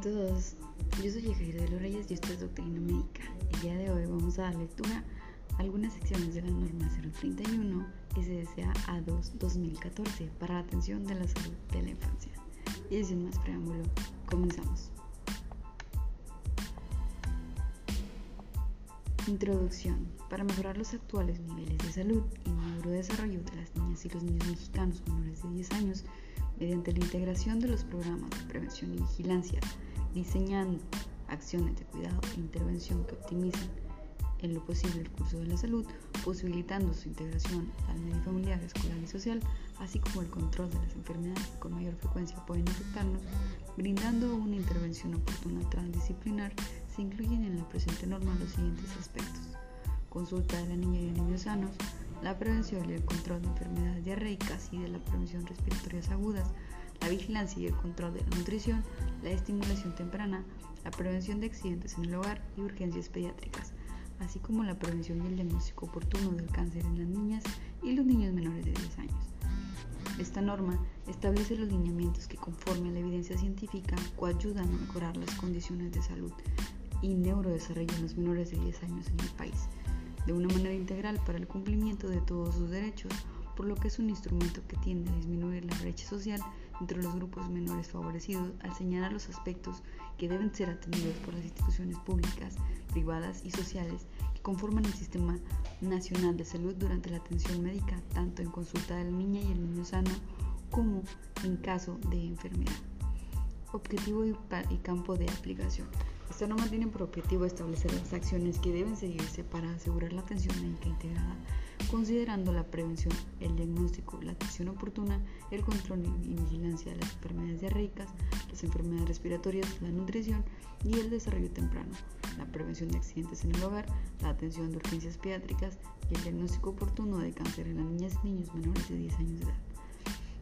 a todos, yo soy Jairo de los Reyes y esto es Doctrina Médica. El día de hoy vamos a dar lectura a algunas secciones de la norma 031 SDCA A2 2014 para la atención de la salud de la infancia. Y sin más preámbulo, comenzamos. Introducción. Para mejorar los actuales niveles de salud y neurodesarrollo de las niñas y los niños mexicanos menores de 10 años, mediante la integración de los programas de prevención y vigilancia, diseñando acciones de cuidado e intervención que optimicen en lo posible el curso de la salud, posibilitando su integración al medio familiar, escolar y social, así como el control de las enfermedades que con mayor frecuencia pueden afectarnos, brindando una intervención oportuna transdisciplinar, se incluyen en la presente norma los siguientes aspectos. Consulta de la niña y de niños sanos, la prevención y el control de enfermedades diarreicas y de la prevención respiratorias agudas, la vigilancia y el control de la nutrición, la estimulación temprana, la prevención de accidentes en el hogar y urgencias pediátricas, así como la prevención y el diagnóstico oportuno del cáncer en las niñas y los niños menores de 10 años. Esta norma establece los lineamientos que conforme a la evidencia científica coayudan a mejorar las condiciones de salud y neurodesarrollo en los menores de 10 años en el país, de una manera integral para el cumplimiento de todos sus derechos, por lo que es un instrumento que tiende a disminuir la brecha social entre los grupos menores favorecidos al señalar los aspectos que deben ser atendidos por las instituciones públicas, privadas y sociales que conforman el Sistema Nacional de Salud durante la atención médica, tanto en consulta de la niña y el niño sano como en caso de enfermedad. Objetivo y, campo de aplicación. Esta norma tiene por objetivo establecer las acciones que deben seguirse para asegurar la atención médica integrada considerando la prevención, el diagnóstico, la atención oportuna, el control y vigilancia de las enfermedades diarreicas, las enfermedades respiratorias, la nutrición y el desarrollo temprano, la prevención de accidentes en el hogar, la atención de urgencias pediátricas y el diagnóstico oportuno de cáncer en las niñas y niños menores de 10 años de edad.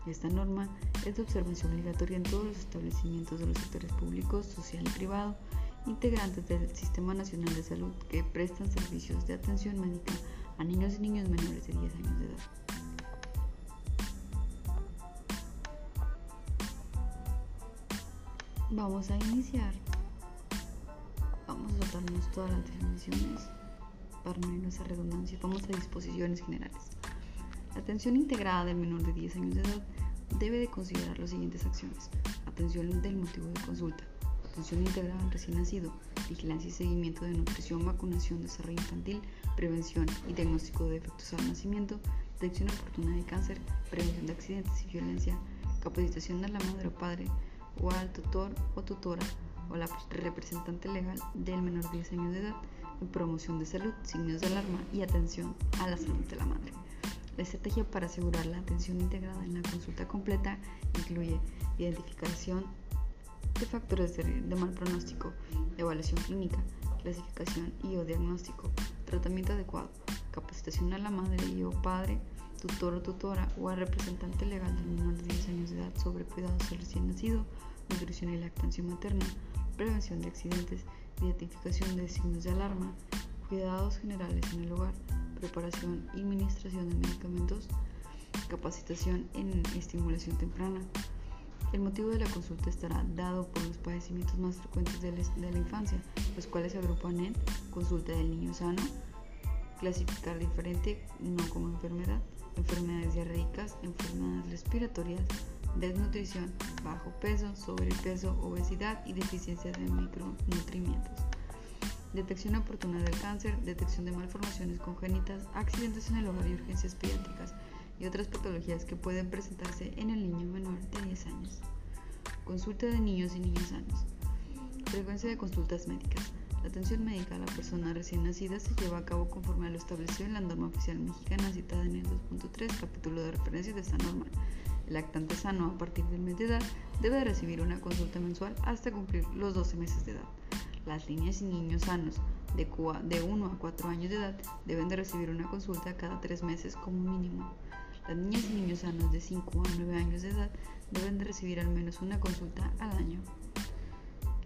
Esta norma es de observación obligatoria en todos los establecimientos de los sectores públicos, social y privado, integrantes del Sistema Nacional de Salud que prestan servicios de atención médica a niños y niños menores de 10 años de edad. Vamos a iniciar. Vamos a saltarnos todas las definiciones para no irnos a redundancia. Vamos a disposiciones generales. La atención integrada del menor de 10 años de edad debe de considerar las siguientes acciones. Atención del motivo de consulta. Atención integrada al recién nacido vigilancia y seguimiento de nutrición, vacunación, desarrollo infantil, prevención y diagnóstico de efectos al nacimiento, detección oportuna de cáncer, prevención de accidentes y violencia, capacitación a la madre o padre o al tutor o tutora o la representante legal del menor de 10 años de edad promoción de salud, signos de alarma y atención a la salud de la madre. La estrategia para asegurar la atención integrada en la consulta completa incluye identificación factores de, mal pronóstico, evaluación clínica, clasificación y o diagnóstico, tratamiento adecuado, capacitación a la madre y o padre, tutor o tutora o al representante legal del menor de 10 años de edad sobre cuidados del recién nacido, nutrición y lactancia materna, prevención de accidentes, identificación de signos de alarma, cuidados generales en el hogar, preparación y administración de medicamentos, capacitación en estimulación temprana, el motivo de la consulta estará dado por los padecimientos más frecuentes de la infancia, los cuales se agrupan en consulta del niño sano, clasificar diferente, no como enfermedad, enfermedades diarreicas, enfermedades respiratorias, desnutrición, bajo peso, sobrepeso, obesidad y deficiencia de micronutrimientos. Detección oportuna del cáncer, detección de malformaciones congénitas, accidentes en el hogar y urgencias pediátricas y otras patologías que pueden presentarse en el niño menor de 10 años. Consulta de niños y niños sanos. Frecuencia de consultas médicas. La atención médica a la persona recién nacida se lleva a cabo conforme a lo establecido en la norma oficial mexicana citada en el 2.3, capítulo de referencia de esta norma. El lactante sano a partir del mes de edad debe recibir una consulta mensual hasta cumplir los 12 meses de edad. Las niñas y niños sanos de, de 1 a 4 años de edad deben de recibir una consulta cada 3 meses como mínimo. Las niñas y niños sanos de 5 a 9 años de edad deben de recibir al menos una consulta al año.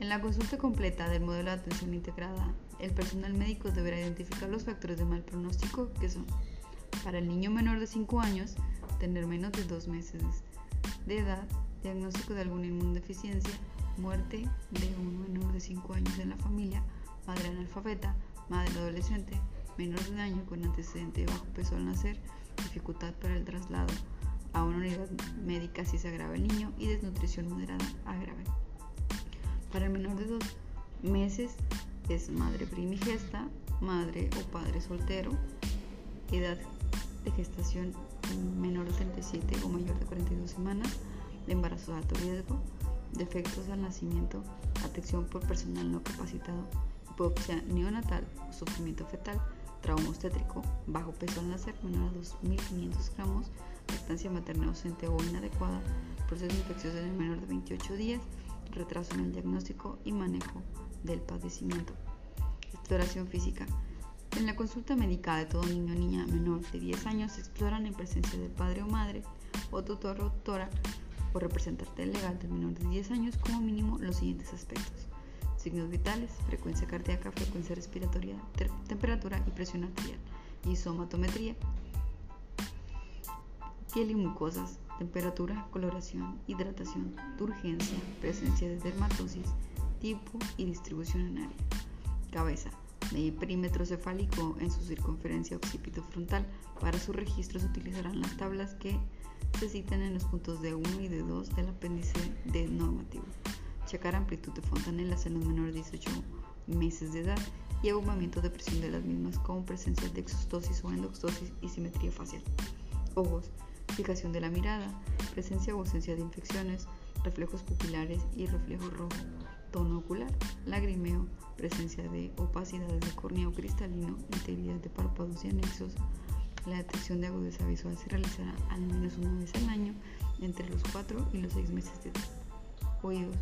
En la consulta completa del modelo de atención integrada, el personal médico deberá identificar los factores de mal pronóstico que son, para el niño menor de 5 años, tener menos de 2 meses de edad, diagnóstico de alguna inmunodeficiencia, muerte de un menor de 5 años en la familia, madre analfabeta, madre adolescente, menor de un año con antecedente de bajo peso al nacer, dificultad para el traslado a una unidad médica si se agrava el niño y desnutrición moderada a grave. Para el menor de dos meses es madre primigesta, madre o padre soltero, edad de gestación menor de 37 o mayor de 42 semanas, de embarazo de alto riesgo, defectos al nacimiento, atención por personal no capacitado, hipoxia neonatal o sufrimiento fetal, trauma obstétrico, bajo peso al nacer menor a 2.500 gramos, lactancia materna ausente o inadecuada, proceso infeccioso en el menor de 28 días, retraso en el diagnóstico y manejo del padecimiento. Exploración física. En la consulta médica de todo niño o niña menor de 10 años se exploran en presencia del padre o madre o tutor o tutora o representante legal del menor de 10 años como mínimo los siguientes aspectos. Signos vitales, frecuencia cardíaca, frecuencia respiratoria, temperatura y presión arterial, y piel y mucosas, temperatura, coloración, hidratación, urgencia, presencia de dermatosis, tipo y distribución en área. Cabeza, medir perímetro cefálico en su circunferencia occipito frontal. Para su registro se utilizarán las tablas que se citan en los puntos de 1 y de 2 del apéndice D normativo. Checar amplitud de fontanelas en los menores de 18 meses de edad y abombamiento de presión de las mismas con presencia de exostosis o endostosis y simetría facial. Ojos, fijación de la mirada, presencia o ausencia de infecciones, reflejos pupilares y reflejo rojo, tono ocular, lagrimeo, presencia de opacidades de córnea o cristalino, integridad de párpados y anexos, la detección de agudeza visual se realizará al menos una vez al año entre los 4 y los 6 meses de edad. Oídos.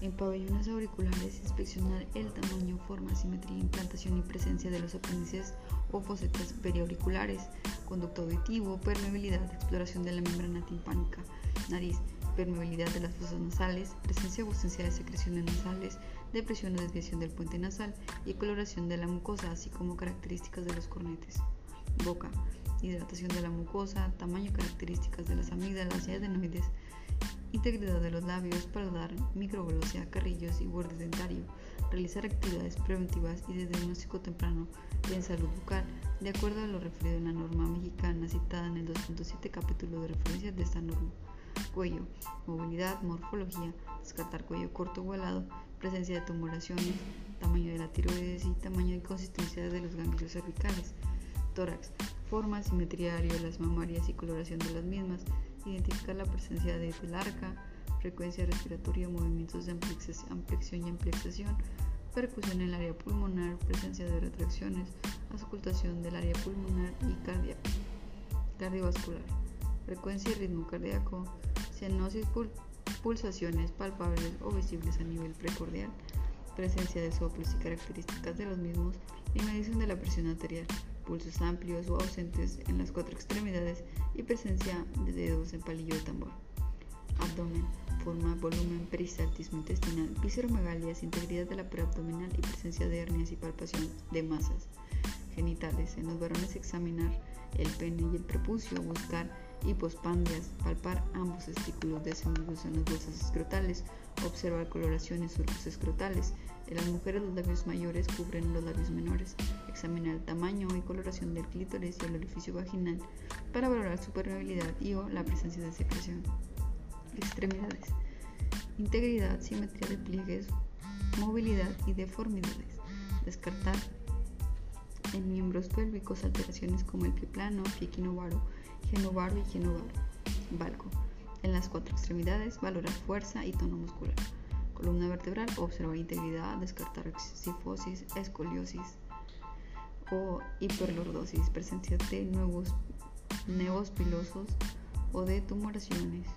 En pabellones auriculares, inspeccionar el tamaño, forma, simetría, implantación y presencia de los apéndices o fosetas periauriculares, conducto auditivo, permeabilidad, exploración de la membrana timpánica, nariz, permeabilidad de las fosas nasales, presencia o ausencia de secreciones nasales, depresión o desviación del puente nasal y coloración de la mucosa, así como características de los cornetes. Boca, hidratación de la mucosa, tamaño características de las amígdalas y adenoides, integridad de los labios, paladar, microglosia, carrillos y borde dentario, realizar actividades preventivas y de diagnóstico temprano en salud bucal, de acuerdo a lo referido en la norma mexicana citada en el 2.7 capítulo de referencia de esta norma. Cuello, movilidad, morfología, descartar cuello corto o alado, presencia de tumoraciones, tamaño de la tiroides y tamaño y consistencia de los ganglios cervicales tórax, forma, simetría de areolas mamarias y coloración de las mismas, identificar la presencia de telarca, frecuencia respiratoria, movimientos de ampliación y ampliación, percusión en el área pulmonar, presencia de retracciones, auscultación del área pulmonar y cardiovascular, frecuencia y ritmo cardíaco, cianosis, pulsaciones palpables o visibles a nivel precordial, presencia de soplos y características de los mismos y medición de la presión arterial pulsos amplios o ausentes en las cuatro extremidades y presencia de dedos en palillo de tambor. Abdomen, forma, volumen, peristaltismo intestinal, visceromegalias, integridad de la preabdominal y presencia de hernias y palpación de masas. Genitales, en los varones examinar el pene y el prepucio, buscar hipospandias, palpar ambos testículos descendidos en las bolsas escrotales, observar coloraciones surcos escrotales. En las mujeres los labios mayores cubren los labios menores. Examinar el tamaño y coloración del clítoris y el orificio vaginal para valorar su permeabilidad y o la presencia de secreción. Extremidades. Integridad, simetría de pliegues, movilidad y deformidades. Descartar en miembros pélvicos alteraciones como el pie plano, pie quinovaro, genovaro y genovaro. Valco. En las cuatro extremidades, valorar fuerza y tono muscular. Columna vertebral, observar integridad, descartar sifosis, escoliosis o hiperlordosis, presencia de nuevos nevos pilosos o de tumoraciones.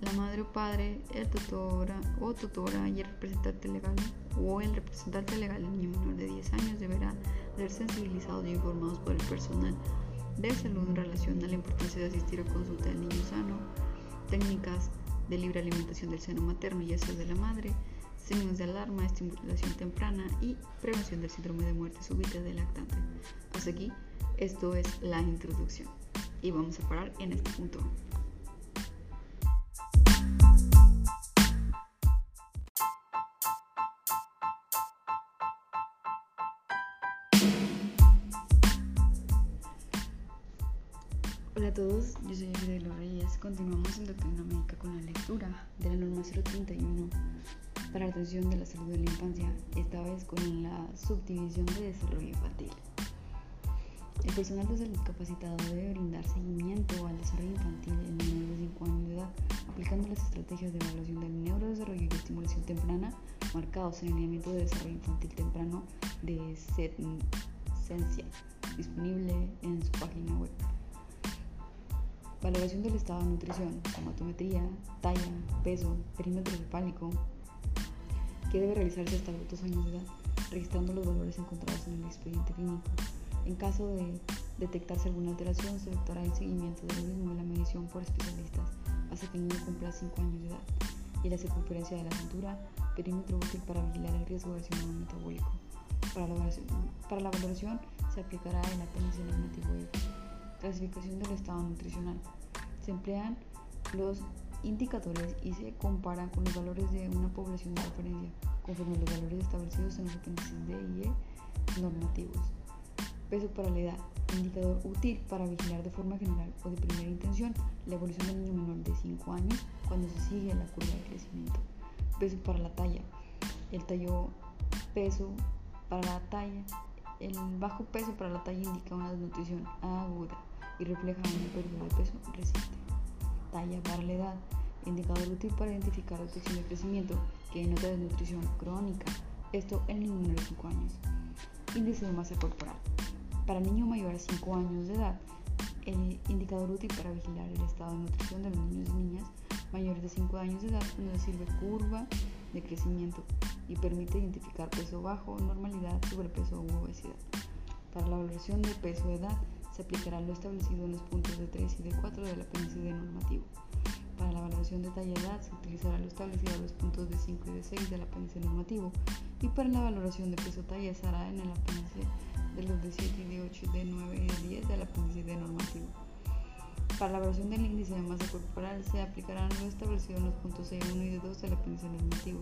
La madre o padre, el tutora o tutora y el representante legal o el representante legal del niño menor de 10 años deberán ser sensibilizados y informados por el personal de salud en relación a la importancia de asistir a consulta del niño sano, técnicas de libre alimentación del seno materno y eso de la madre, signos de alarma, estimulación temprana y prevención del síndrome de muerte súbita del lactante. Hasta aquí, esto es la introducción y vamos a parar en este punto. De la salud de la infancia, esta vez con la subdivisión de desarrollo infantil. El personal de salud capacitado debe brindar seguimiento al desarrollo infantil en menores de 5 años de edad, aplicando las estrategias de evaluación del neurodesarrollo y estimulación temprana marcados en el lineamiento de desarrollo infantil temprano de CENCIA, disponible en su página web. Valoración del estado de nutrición, somatometría, talla, peso, perímetro cefálico, que debe realizarse hasta los dos años de edad, registrando los valores encontrados en el expediente clínico. En caso de detectarse alguna alteración, se efectuará el seguimiento del mismo y la medición por especialistas hasta que el niño cumpla 5 años de edad. Y la circunferencia de la cintura, perímetro útil para vigilar el riesgo de síndrome metabólico. Para la, valoración, para la valoración se aplicará el apéndice normativo F. Clasificación del estado nutricional. Se emplean los indicadores y se comparan con los valores de una población de referencia, conforme a los valores establecidos en los apéndices D y E normativos. Peso para la edad. Indicador útil para vigilar de forma general o de primera intención la evolución del niño menor de 5 años cuando se sigue la curva de crecimiento. Peso para la talla. El tallo peso para la talla. El bajo peso para la talla indica una desnutrición aguda y refleja una pérdida de peso reciente. Talla para la edad, indicador útil para identificar la detección de crecimiento que denota desnutrición crónica, esto en niño menor de 5 años. Índice de masa corporal. Para niño mayor a 5 años de edad, el indicador útil para vigilar el estado de nutrición de los niños y niñas mayores de 5 años de edad cuando sirve curva de crecimiento y permite identificar peso bajo, normalidad, sobrepeso u obesidad. Para la valoración de peso de edad, se aplicará lo establecido en los puntos de 3 y de 4 del apéndice D normativo. Para la valoración de talla edad se utilizará lo establecido en los puntos de 5 y de 6 del apéndice normativo y para la valoración de peso talla se hará en el apéndice de los de 7 y de 8 y de 9 y de 10 del apéndice D normativo. Para la valoración del índice de masa corporal se aplicarán lo establecido en los puntos C1 y de 2 del apéndice normativo.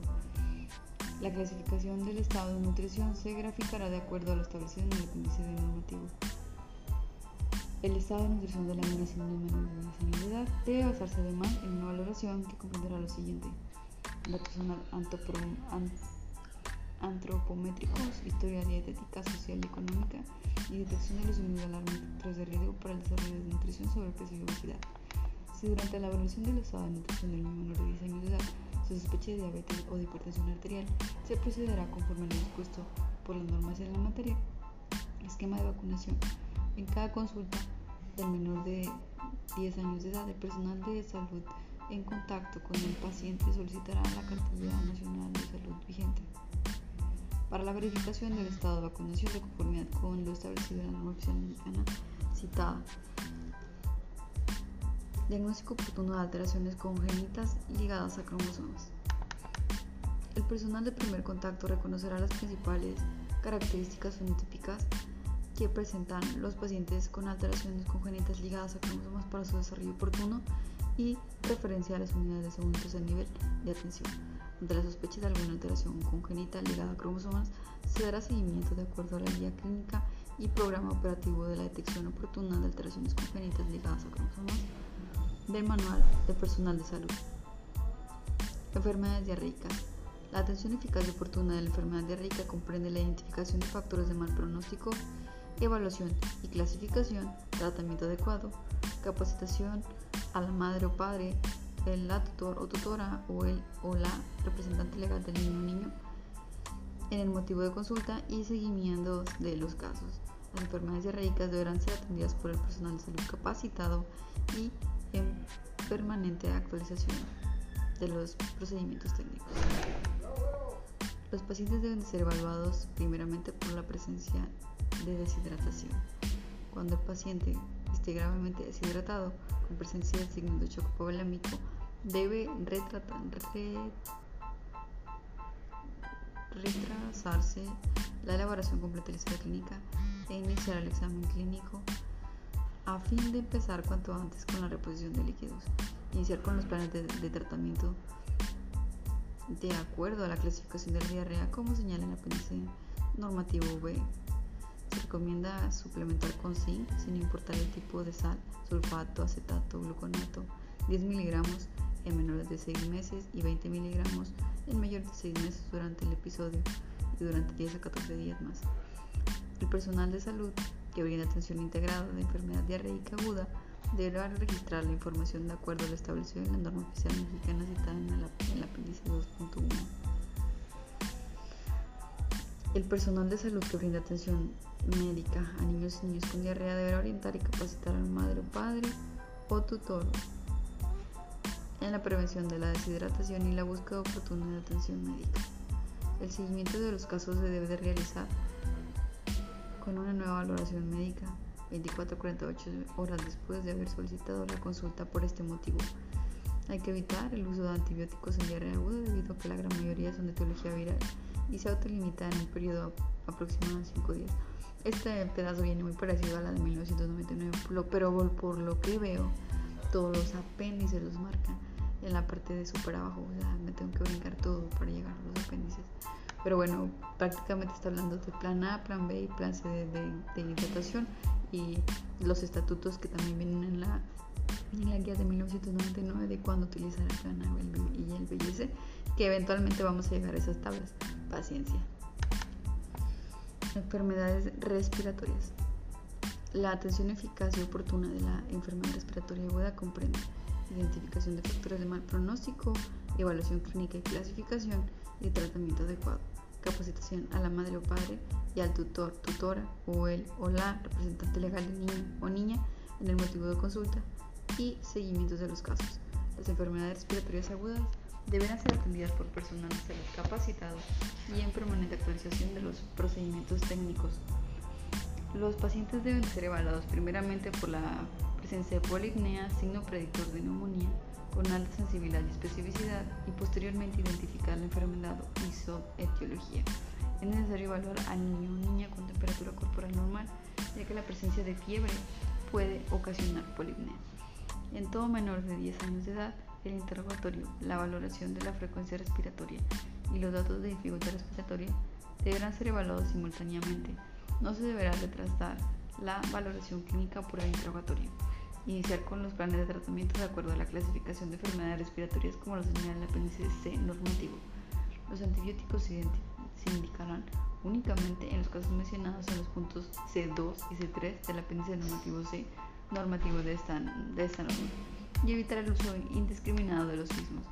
La clasificación del estado de nutrición se graficará de acuerdo a lo establecido en el apéndice D normativo. El estado de nutrición de la niña sin menor de debe basarse además en una valoración que comprenderá lo siguiente: datos antropométricos, historia dietética, social y económica y detección de los signos de de riesgo para el desarrollo de nutrición, sobrepeso y obesidad. Si durante la evaluación del estado de nutrición del menor de 10 años de edad se sospecha de diabetes o de hipertensión arterial, se procederá conforme lo dispuesto por las normas en la materia. Esquema de vacunación. En cada consulta del menor de 10 años de edad, el personal de salud en contacto con el paciente solicitará la cartilla nacional de salud vigente. Para la verificación del estado de vacunación de conformidad con lo establecido en la norma citada. Diagnóstico oportuno de alteraciones congénitas ligadas a cromosomas. El personal de primer contacto reconocerá las principales características fenotípicas que presentan los pacientes con alteraciones congénitas ligadas a cromosomas para su desarrollo oportuno y referencia a las unidades de segundo tercer nivel de atención. Ante la sospecha de alguna alteración congénita ligada a cromosomas, se dará seguimiento de acuerdo a la guía clínica y programa operativo de la detección oportuna de alteraciones congénitas ligadas a cromosomas del Manual de Personal de Salud. Enfermedades diarreicas. La atención eficaz y oportuna de la enfermedad diarreica comprende la identificación de factores de mal pronóstico evaluación y clasificación, tratamiento adecuado, capacitación a la madre o padre, la tutor o tutora o el o la representante legal del niño o niño en el motivo de consulta y seguimiento de los casos. Las enfermedades diarreicas deberán ser atendidas por el personal de salud capacitado y en permanente actualización de los procedimientos técnicos. Los pacientes deben ser evaluados primeramente por la presencia de deshidratación. Cuando el paciente esté gravemente deshidratado con presencia de signos de choque hipovolémico, debe retrasarse la elaboración completa de la historia clínica e iniciar el examen clínico a fin de empezar cuanto antes con la reposición de líquidos. Iniciar con los planes de tratamiento de acuerdo a la clasificación de la diarrea como señala el apéndice normativo B recomienda suplementar con zinc sin importar el tipo de sal, sulfato, acetato, gluconato, 10 miligramos en menores de 6 meses y 20 miligramos en mayores de 6 meses durante el episodio y durante 10 a 14 días más. El personal de salud que brinda atención integrada de enfermedad diarreica aguda deberá registrar la información de acuerdo a lo establecido en la norma oficial mexicana citada en el, apéndice 2.1. El personal de salud que brinda atención médica a niños y niños con diarrea deberá orientar y capacitar al madre o padre o tutor en la prevención de la deshidratación y la búsqueda oportuna de atención médica. El seguimiento de los casos se debe de realizar con una nueva valoración médica 24 48 horas después de haber solicitado la consulta por este motivo. Hay que evitar el uso de antibióticos en diarrea aguda debido a que la gran mayoría son de etiología viral y se autolimita en un periodo aproximado de 5 días. Este pedazo viene muy parecido a la de 1999, pero por lo que veo, todos los apéndices los marcan en la parte de super abajo, o sea, me tengo que brincar todo para llegar a los apéndices. Pero bueno, prácticamente está hablando de plan A, plan B y plan C de, de, hidratación y los estatutos que también vienen en la, en la guía de 1999 de cuándo utilizar el plan A y el B y C, que eventualmente vamos a llegar a esas tablas. Paciencia. Enfermedades respiratorias. La atención eficaz y oportuna de la enfermedad respiratoria aguda comprende identificación de factores de mal pronóstico, evaluación clínica y clasificación y tratamiento adecuado, capacitación a la madre o padre y al tutor, tutora o el o la representante legal de niño o niña en el motivo de consulta y seguimientos de los casos. Las enfermedades respiratorias agudas deberán ser atendidas por personal de salud capacitado y en permanente actualización de los procedimientos técnicos. Los pacientes deben ser evaluados primeramente por la presencia de polipnea, signo predictor de neumonía, con alta sensibilidad y especificidad, y posteriormente identificar la enfermedad y su etiología. Es necesario evaluar al niño o niña con temperatura corporal normal, ya que la presencia de fiebre puede ocasionar polipnea. En todo menor de 10 años de edad, el interrogatorio, la valoración de la frecuencia respiratoria y los datos de dificultad respiratoria deberán ser evaluados simultáneamente. No se deberá retrasar la valoración clínica por el interrogatorio. Iniciar con los planes de tratamiento de acuerdo a la clasificación de enfermedades respiratorias como lo señala el apéndice C normativo. Los antibióticos se, indicarán únicamente en los casos mencionados en los puntos C2 y C3 del apéndice normativo C normativo de esta, de esta norma y evitar el uso indiscriminado de los mismos.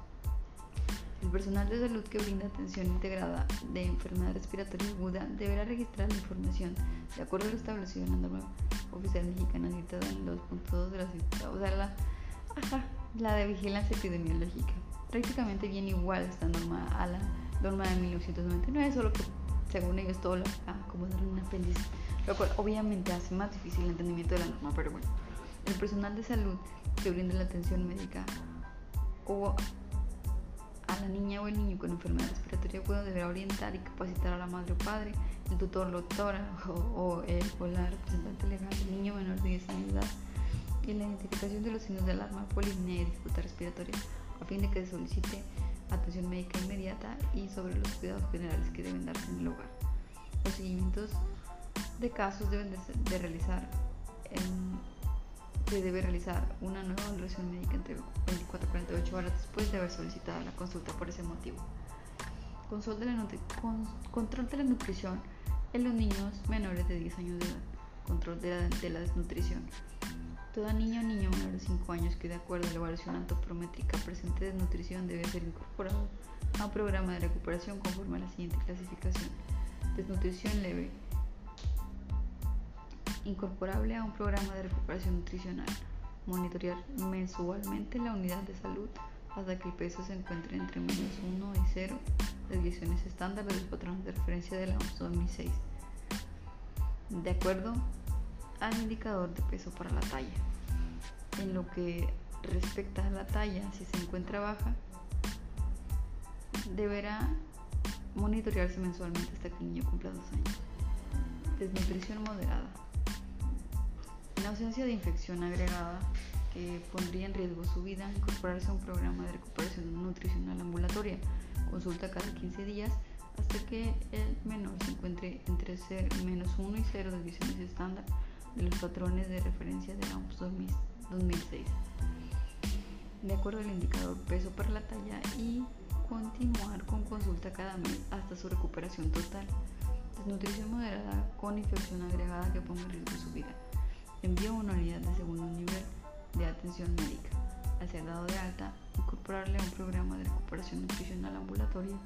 El personal de salud que brinda atención integrada de enfermedad respiratoria aguda deberá registrar la información de acuerdo a lo establecido en la norma oficial mexicana citada en los puntos de la o sea, la, la de vigilancia epidemiológica. Prácticamente viene igual esta norma a la norma de 1999, solo que según ellos todo lo acomodaron en un apéndice, lo cual obviamente hace más difícil el entendimiento de la norma, pero bueno. El personal de salud que brinda la atención médica o a la niña o el niño con enfermedad respiratoria aguda deberá orientar y capacitar a la madre o padre, el tutor, la tutora o, el, o la representante legal del niño menor de 10 años de edad y la identificación de los signos de alarma, polimnia y dificultad respiratoria a fin de que se solicite atención médica inmediata y sobre los cuidados generales que deben darse en el hogar. Los seguimientos de casos deben de, realizar en se debe realizar una nueva evaluación médica entre 24 y 48 horas después de haber solicitado la consulta por ese motivo. Control de la, control de la nutrición en los niños menores de 10 años de edad. Control de la, de la desnutrición. Toda niña o niño menor de 5 años que de acuerdo a la evaluación antropométrica presente desnutrición debe ser incorporado a un programa de recuperación conforme a la siguiente clasificación. Desnutrición leve incorporable a un programa de recuperación nutricional, monitorear mensualmente la unidad de salud hasta que el peso se encuentre entre menos 1 y 0, desviaciones estándar de los patrones de referencia de la OMS 2006, de acuerdo al indicador de peso para la talla. En lo que respecta a la talla, si se encuentra baja, deberá monitorearse mensualmente hasta que el niño cumpla dos años. Desnutrición moderada. En ausencia de infección agregada que pondría en riesgo su vida, incorporarse a un programa de recuperación nutricional ambulatoria, consulta cada 15 días hasta que el menor se encuentre entre menos 1 y 0 desviaciones estándar de los patrones de referencia de la OMS 2006, de acuerdo al indicador peso para la talla y continuar con consulta cada mes hasta su recuperación total. Desnutrición moderada con infección agregada que ponga en riesgo su vida. Envío a una unidad de segundo nivel de atención médica. Al ser dado de alta, incorporarle a un programa de recuperación nutricional ambulatoria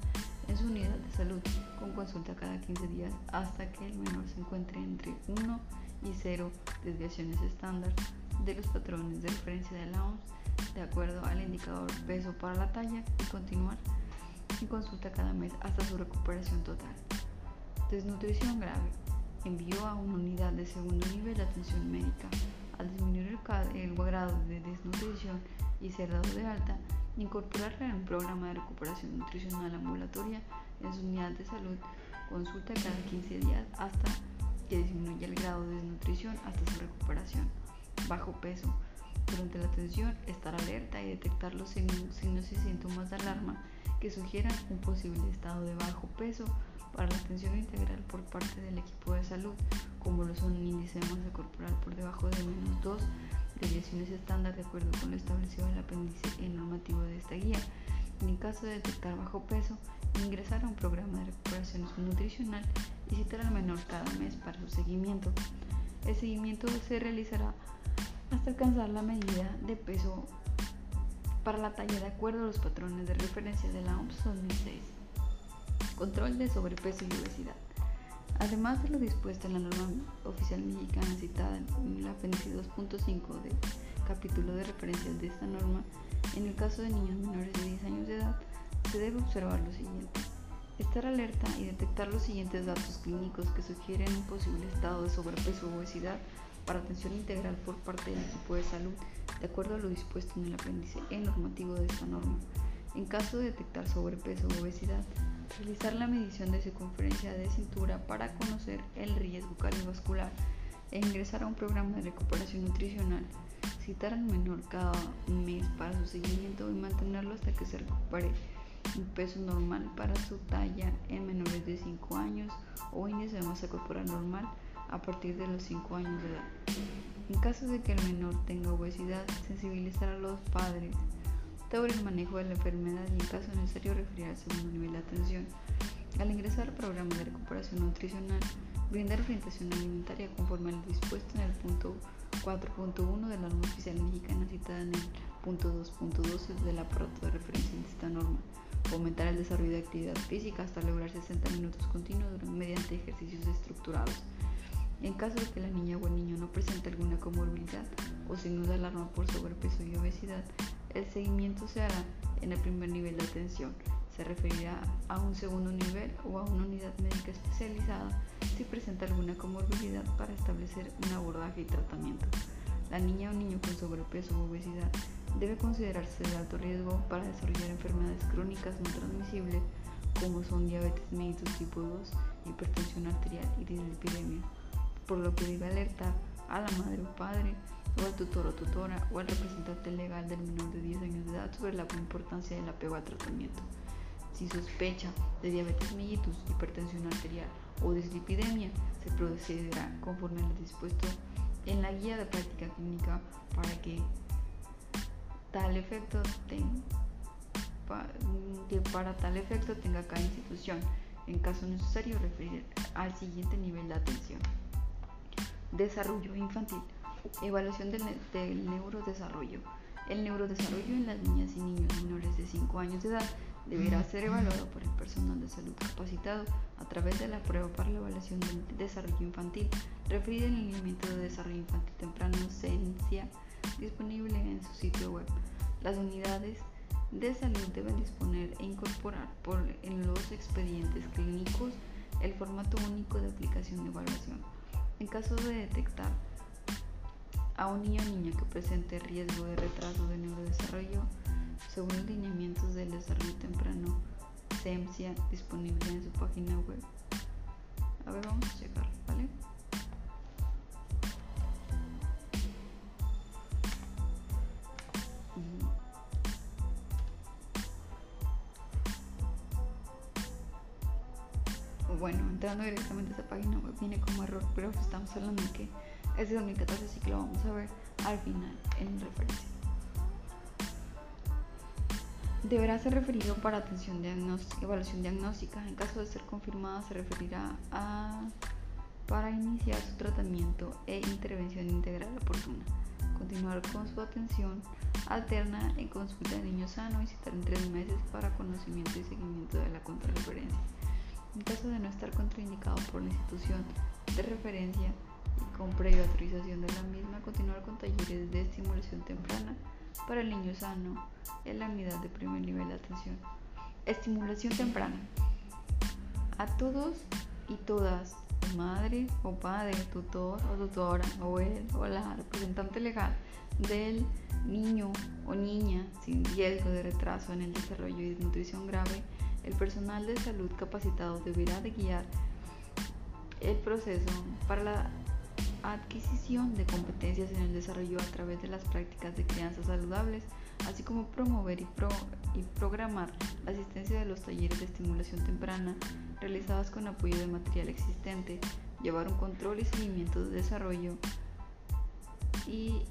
en su unidad de salud con consulta cada 15 días hasta que el menor se encuentre entre 1 y 0 desviaciones estándar de los patrones de referencia de la OMS de acuerdo al indicador peso para la talla y continuar en consulta cada mes hasta su recuperación total. Desnutrición grave. Envío a una unidad de segundo nivel de atención médica. Al disminuir el, grado de desnutrición y ser dado de alta, incorporarla en un programa de recuperación nutricional ambulatoria en su unidad de salud, consulta cada 15 días hasta que disminuya el grado de desnutrición hasta su recuperación. Bajo peso. Durante la atención, estar alerta y detectar los signos y síntomas de alarma que sugieran un posible estado de bajo peso para la atención integral por parte del equipo de salud, como lo son un índice de masa corporal por debajo de menos 2, desviaciones estándar de acuerdo con lo establecido en el apéndice normativo de esta guía. En caso de detectar bajo peso, ingresar a un programa de recuperación nutricional y citar al menor cada mes para su seguimiento. El seguimiento se realizará hasta alcanzar la medida de peso para la talla de acuerdo a los patrones de referencia de la OMS 2006. Control de sobrepeso y obesidad. Además de lo dispuesto en la norma oficial mexicana citada en el apéndice 2.5 del capítulo de referencia de esta norma, en el caso de niños menores de 10 años de edad, se debe observar lo siguiente. Estar alerta y detectar los siguientes datos clínicos que sugieren un posible estado de sobrepeso o obesidad para atención integral por parte del equipo de salud, de acuerdo a lo dispuesto en el apéndice E normativo de esta norma. En caso de detectar sobrepeso o obesidad, realizar la medición de circunferencia de cintura para conocer el riesgo cardiovascular e ingresar a un programa de recuperación nutricional, citar al menor cada mes para su seguimiento y mantenerlo hasta que se recupere un peso normal para su talla en menores de 5 años o índice de masa corporal normal a partir de los 5 años de edad. En caso de que el menor tenga obesidad, sensibilizar a los padres sobre el manejo de la enfermedad y en caso necesario referir al segundo nivel de atención. Al ingresar al programa de recuperación nutricional, brindar orientación alimentaria conforme a lo dispuesto en el punto 4.1 de la norma oficial mexicana citada en el punto 2.12 del aparato de referencia de esta norma. Fomentar el desarrollo de actividad física hasta lograr 60 minutos continuos mediante ejercicios estructurados. En caso de que la niña o el niño no presente alguna comorbilidad o signos de alarma por sobrepeso y obesidad, el seguimiento se hará en el primer nivel de atención. Se referirá a un segundo nivel o a una unidad médica especializada si presenta alguna comorbilidad para establecer un abordaje y tratamiento. La niña o niño con sobrepeso o obesidad debe considerarse de alto riesgo para desarrollar enfermedades crónicas no transmisibles como son diabetes mellitus tipo 2, hipertensión arterial y dislipidemia por lo que debe alertar a la madre o padre o al tutor o tutora o al representante legal del menor de 10 años de edad sobre la importancia del apego al tratamiento. Si sospecha de diabetes mellitus, hipertensión arterial o dislipidemia, se procederá conforme a lo dispuesto en la guía de práctica clínica para que tal efecto que para tal efecto tenga cada institución, en caso necesario, referir al siguiente nivel de atención. Desarrollo infantil. Evaluación del, neurodesarrollo. El neurodesarrollo en las niñas y niños menores de 5 años de edad deberá ser evaluado por el personal de salud capacitado a través de la prueba para la evaluación del desarrollo infantil referida en el lineamiento de desarrollo infantil temprano CENCIA disponible en su sitio web. Las unidades de salud deben disponer e incorporar por, en los expedientes clínicos el formato único de aplicación de evaluación en caso de detectar a un niño o niña que presente riesgo de retraso de neurodesarrollo, según lineamientos del desarrollo temprano CEMSIA disponible en su página web. A ver, vamos a checar, ¿vale? bueno, entrando directamente a esa página web viene como error, pero estamos hablando de que es de 2014, así que lo vamos a ver al final en referencia. Deberá ser referido para atención diagnóstica, evaluación diagnóstica. En caso de ser confirmada, se referirá a para iniciar su tratamiento e intervención integral oportuna. Continuar con su atención alterna en consulta de niño sano y citar en tres meses para conocimiento y seguimiento de la contrarreferencia. En caso de no estar contraindicado por la institución de referencia y con previa autorización de la misma, continuar con talleres de estimulación temprana para el niño sano en la unidad de primer nivel de atención. Estimulación temprana. A todos y todas, madre o padre, tutor o tutora, o él o la representante legal del niño o niña sin riesgo de retraso en el desarrollo y desnutrición grave, el personal de salud capacitado deberá de guiar el proceso para la adquisición de competencias en el desarrollo a través de las prácticas de crianza saludables, así como promover y, y programar la asistencia de los talleres de estimulación temprana realizados con apoyo de material existente, llevar un control y seguimiento de desarrollo y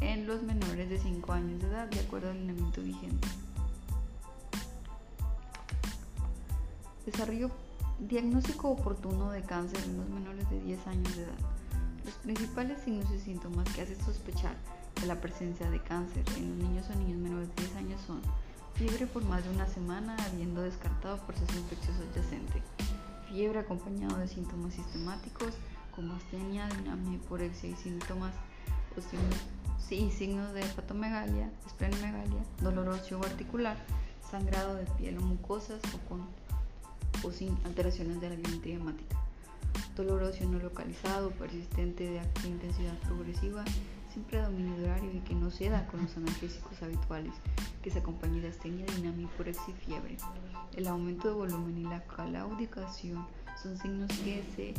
en los menores de 5 años de edad, de acuerdo al lineamiento vigente. Desarrollo diagnóstico oportuno de cáncer en los menores de 10 años de edad. Los principales signos y síntomas que hacen sospechar de la presencia de cáncer en los niños o niños menores de 10 años son fiebre por más de una semana habiendo descartado proceso infeccioso adyacente, fiebre acompañado de síntomas sistemáticos como astenia, dinamia, hiporexia y síntomas o signos de hepatomegalia, esplenomegalia, dolor óseo articular, sangrado de piel o mucosas o con o sin alteraciones de la biometría hemática. Dolor óseo no localizado, persistente de alta intensidad progresiva, sin predominio horario y que no se da con los analgésicos habituales, que se acompaña de astenia, dinamia, y fiebre. El aumento de volumen y la claudicación son signos que se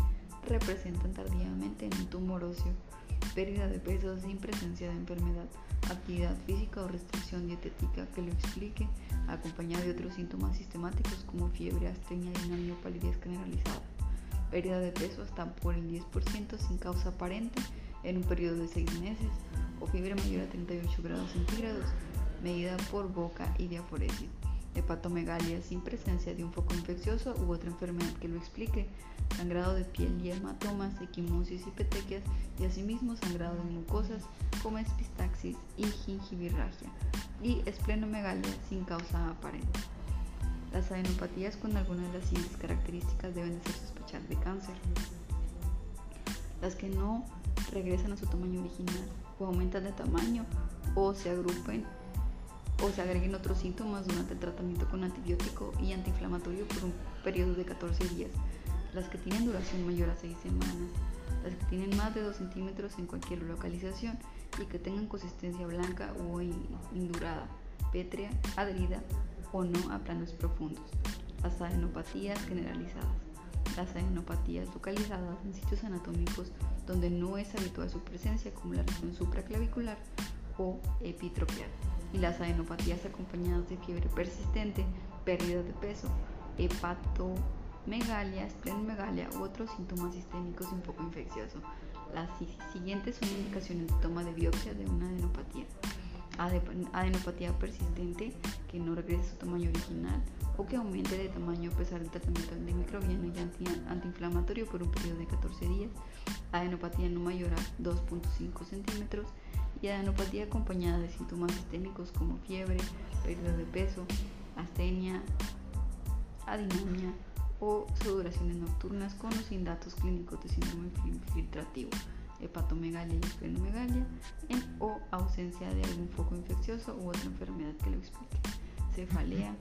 representan tardíamente en un tumor óseo pérdida de peso sin presencia de enfermedad, actividad física o restricción dietética que lo explique, acompañada de otros síntomas sistemáticos como fiebre, astenia, dinamia o palidez generalizada, pérdida de peso hasta por el 10% sin causa aparente en un periodo de 6 meses o fiebre mayor a 38 grados centígrados, medida por boca y diaforesis hepatomegalia sin presencia de un foco infeccioso u otra enfermedad que lo explique, sangrado de piel y hematomas, equimosis y petequias y asimismo sangrado de mucosas como espistaxis y gingivirragia y esplenomegalia sin causa aparente. Las adenopatías con algunas de las siguientes características deben de ser sospechadas de cáncer. Las que no regresan a su tamaño original o aumentan de tamaño o se agrupen o se agreguen otros síntomas durante el tratamiento con antibiótico y antiinflamatorio por un periodo de 14 días, las que tienen duración mayor a 6 semanas, las que tienen más de 2 centímetros en cualquier localización y que tengan consistencia blanca o indurada, pétrea, adherida o no a planos profundos, las adenopatías generalizadas, las adenopatías localizadas en sitios anatómicos donde no es habitual su presencia como la región supraclavicular o epitropial y las adenopatías acompañadas de fiebre persistente, pérdida de peso, hepatomegalia, esplenomegalia u otros síntomas sistémicos un poco infeccioso. Las siguientes son indicaciones de toma de biopsia de una adenopatía. Adenopatía persistente que no regrese a su tamaño original o que aumente de tamaño a pesar del tratamiento antimicrobiano y antiinflamatorio por un periodo de 14 días. Adenopatía no mayor a 2.5 centímetros y adenopatía acompañada de síntomas sistémicos como fiebre, pérdida de peso, astenia, adinomia o sudoraciones nocturnas con o sin datos clínicos de síndrome infiltrativo, hepatomegalia y esplenomegalia en, o ausencia de algún foco infeccioso u otra enfermedad que lo explique. Cefalea,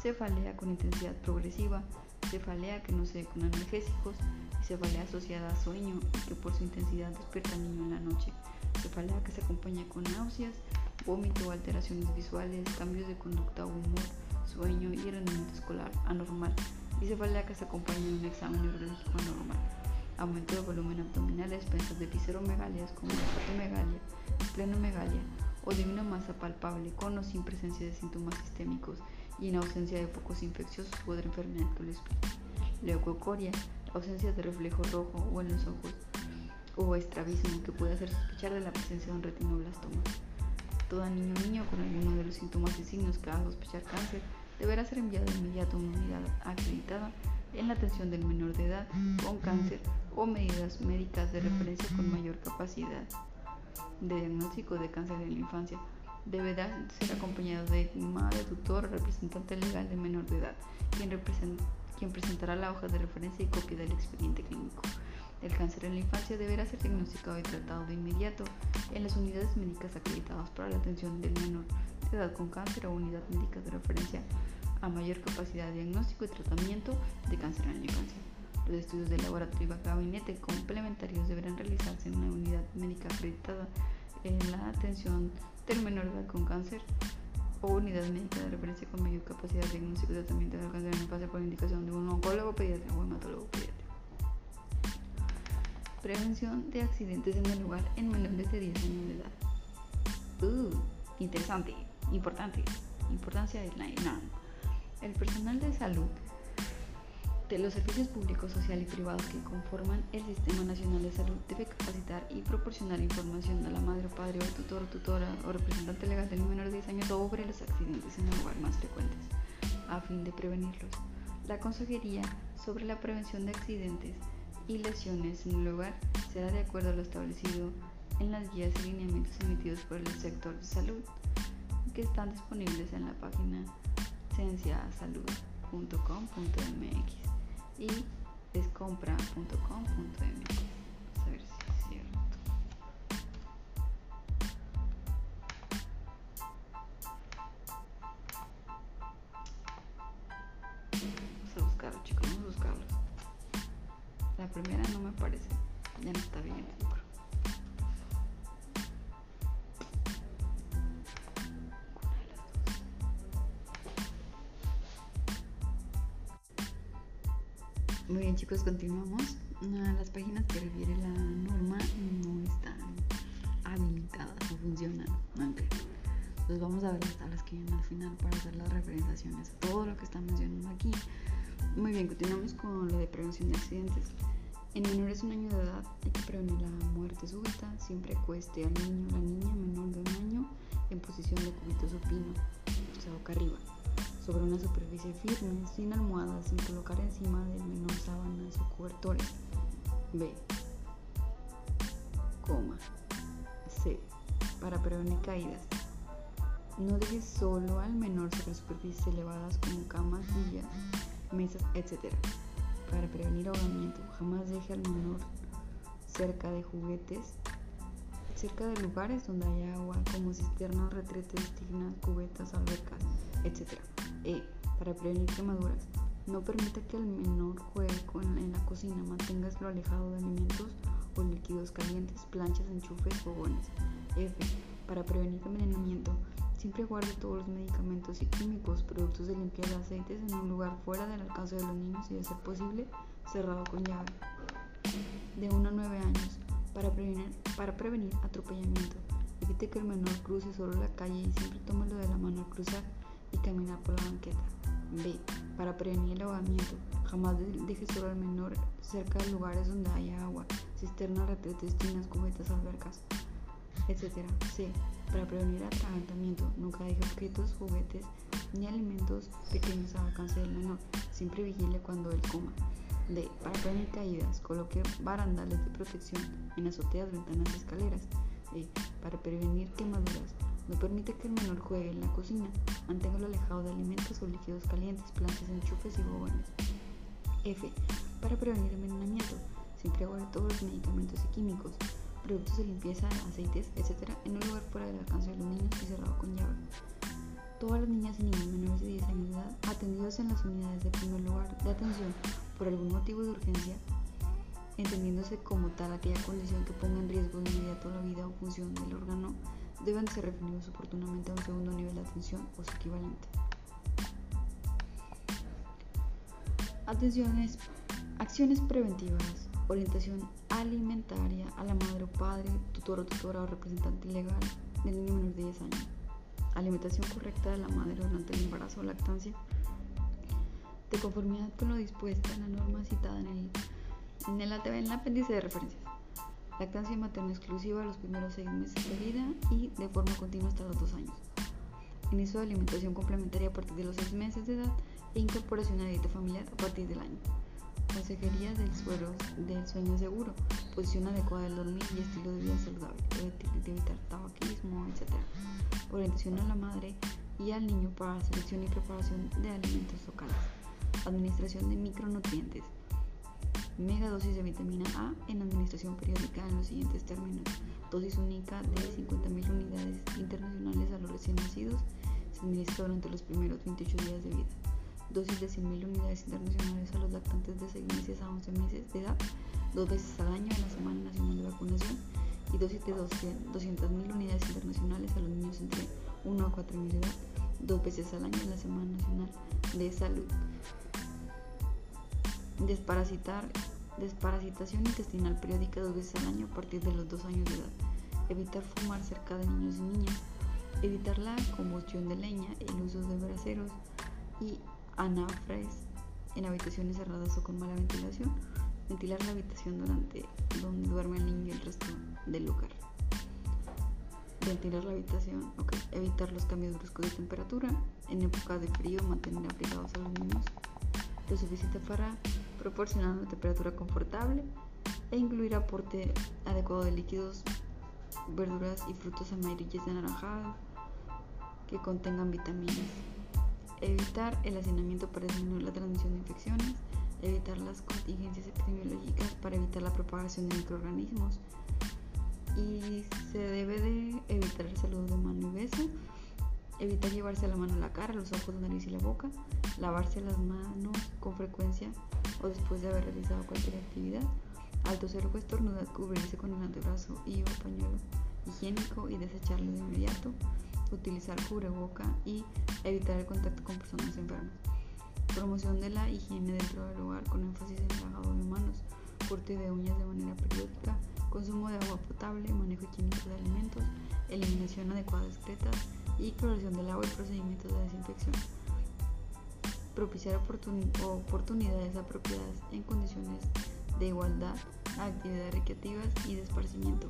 cefalea con intensidad progresiva, cefalea que no se ve con analgésicos y cefalea asociada a sueño y que por su intensidad despierta al niño en la noche cefalea que se acompaña con náuseas, vómito, alteraciones visuales, cambios de conducta o humor, sueño y rendimiento escolar anormal, y cefalea que se acompaña de un examen neurológico anormal, aumento de volumen abdominal a expensas de visceromegalias como hepatomegalia, esplenomegalia o de una masa palpable con o sin presencia de síntomas sistémicos y en ausencia de focos infecciosos u otra enfermedad que lo explique. leucocoria, ausencia de reflejo rojo o en los ojos, o estrabismo que puede hacer sospechar de la presencia de un retinoblastoma. Todo niño o niño con alguno de los síntomas y signos que haga sospechar cáncer deberá ser enviado de inmediato a una unidad acreditada en la atención del menor de edad con cáncer o medidas médicas de referencia con mayor capacidad de diagnóstico de cáncer en la infancia. Deberá ser acompañado de madre, tutor representante legal de menor de edad, quien, quien presentará la hoja de referencia y copia del expediente clínico. El cáncer en la infancia deberá ser diagnosticado y tratado de inmediato en las unidades médicas acreditadas para la atención del menor de edad con cáncer o unidad médica de referencia a mayor capacidad de diagnóstico y tratamiento de cáncer en la infancia. Los estudios de laboratorio y gabinete complementarios deberán realizarse en una unidad médica acreditada en la atención del menor de edad con cáncer o unidad médica de referencia con mayor capacidad de diagnóstico y tratamiento del cáncer en la infancia por indicación de un oncólogo pediatra o hematólogo pediatra. Prevención de accidentes en el lugar en menores de 10 años de edad. Uh, interesante, importante. Importancia de la el personal de salud de los servicios públicos, social y privados que conforman el Sistema Nacional de Salud debe capacitar y proporcionar información a la madre, padre o tutor, tutora o representante legal del menor de 10 años sobre los accidentes en el lugar más frecuentes, a fin de prevenirlos. La Consejería sobre la prevención de accidentes y lesiones en el lugar será de acuerdo a lo establecido en las guías y lineamientos emitidos por el sector de salud, que están disponibles en la página cienciasalud.com.mx y descompra.com.mx. Muy bien chicos, continuamos. Las páginas que refiere la norma no están habilitadas o funcionan. Entonces vamos a ver las tablas que vienen al final para hacer las referenciaciones. Todo lo que están mencionando aquí. Muy bien, continuamos con lo de prevención de accidentes. En menores de un año de edad hay que prevenir la muerte súbita, siempre cueste al niño o la niña menor de un año en posición de cubito supino, o sea, boca arriba sobre una superficie firme, sin almohadas, sin colocar encima del menor sábanas o cobertores. B. Coma. C. Para prevenir caídas. No dejes solo al menor sobre superficies elevadas como camas, sillas, mesas, etc. Para prevenir ahogamiento, jamás deje al menor cerca de juguetes, cerca de lugares donde hay agua como cisternas, retretes, tignas, cubetas, albercas, etc. E. Para prevenir quemaduras. No permita que el menor juegue en la cocina. Manténgaslo alejado de alimentos o líquidos calientes, planchas, enchufes, fogones. F. Para prevenir envenenamiento. Siempre guarde todos los medicamentos y químicos, productos de limpieza, aceites en un lugar fuera del alcance de los niños y, de ser posible, cerrado con llave. De 1 a 9 años. Para prevenir, para prevenir atropellamiento. Evite que el menor cruce solo la calle y siempre tómelo de la mano al cruzar y caminar por la banqueta. B. Para prevenir el ahogamiento, jamás deje solo al menor cerca de lugares donde haya agua, cisternas, retretes, tinas, cubetas, albercas, etc. C. Para prevenir atragantamiento, nunca deje objetos, juguetes ni alimentos pequeños al alcance del menor. Siempre vigile cuando él coma. D. Para prevenir caídas, coloque barandales de protección en azoteas, ventanas y escaleras. E. Para prevenir quemaduras, permite que el menor juegue en la cocina. Manténgalo alejado de alimentos o líquidos calientes, plantas, enchufes y bobones. F. Para prevenir envenenamiento. Siempre guarde todos los medicamentos y químicos, productos de limpieza, aceites, etc. en un lugar fuera del alcance de los niños y cerrado con llave. Todas las niñas y niños menores de 10 años de edad atendidos en las unidades de primer lugar de atención por algún motivo de urgencia, entendiéndose como tal aquella condición que ponga en riesgo inmediato la vida o función del órgano deben ser referidos oportunamente a un segundo nivel de atención o su equivalente. Atenciones, acciones preventivas, orientación alimentaria a la madre o padre, tutor o tutora o representante legal del niño menor de 10 años. Alimentación correcta de la madre durante el embarazo o lactancia. de conformidad con lo dispuesto en la norma citada en el, en el ATV en el apéndice de referencias. Lactancia materna exclusiva los primeros seis meses de vida y de forma continua hasta los dos años. Inicio de alimentación complementaria a partir de los seis meses de edad e incorporación a la dieta familiar a partir del año. Consejería del, suero, del sueño seguro, posición adecuada del dormir y estilo de vida saludable, evitar tabaquismo, etc. Orientación a la madre y al niño para la selección y preparación de alimentos locales. Administración de micronutrientes. Megadosis de vitamina A en administración periódica en los siguientes términos. Dosis única de 50.000 unidades internacionales a los recién nacidos. Se administra durante los primeros 28 días de vida dosis de 100.000 unidades internacionales a los lactantes de 6 meses a 11 meses de edad, dos veces al año en la Semana Nacional de Vacunación y dosis de 200.000 unidades internacionales a los niños entre 1 a 4 años de edad, dos veces al año en la Semana Nacional de Salud. Desparasitar, desparasitación intestinal periódica dos veces al año a partir de los 2 años de edad. Evitar fumar cerca de niños y niñas. Evitar la combustión de leña, el uso de braseros y anafres en habitaciones cerradas o con mala ventilación. Ventilar la habitación durante donde duerme el niño y el resto del lugar. Ventilar la habitación. Evitar los cambios bruscos de temperatura. En época de frío, mantener abrigados a los niños lo suficiente para proporcionar una temperatura confortable e incluir aporte adecuado de líquidos, verduras y frutos amarillos de anaranjado que contengan vitaminas. Evitar el hacinamiento para disminuir la transmisión de infecciones, evitar las contingencias epidemiológicas para evitar la propagación de microorganismos. Y se debe de evitar el saludo de mano y beso, evitar llevarse la mano a la cara, los ojos, la nariz y la boca, lavarse las manos con frecuencia o después de haber realizado cualquier actividad, al toser o estornudar cubrirse con el antebrazo y o pañuelo higiénico y desecharlo de inmediato, utilizar cubreboca y evitar el contacto con personas enfermas. Promoción de la higiene dentro del hogar con énfasis en lavado de manos, corte de uñas de manera periódica, consumo de agua potable, manejo químico de alimentos, eliminación adecuada de excretas y cloración del agua y procedimientos de desinfección. Propiciar oportunidades apropiadas en condiciones de igualdad, actividades recreativas y de esparcimiento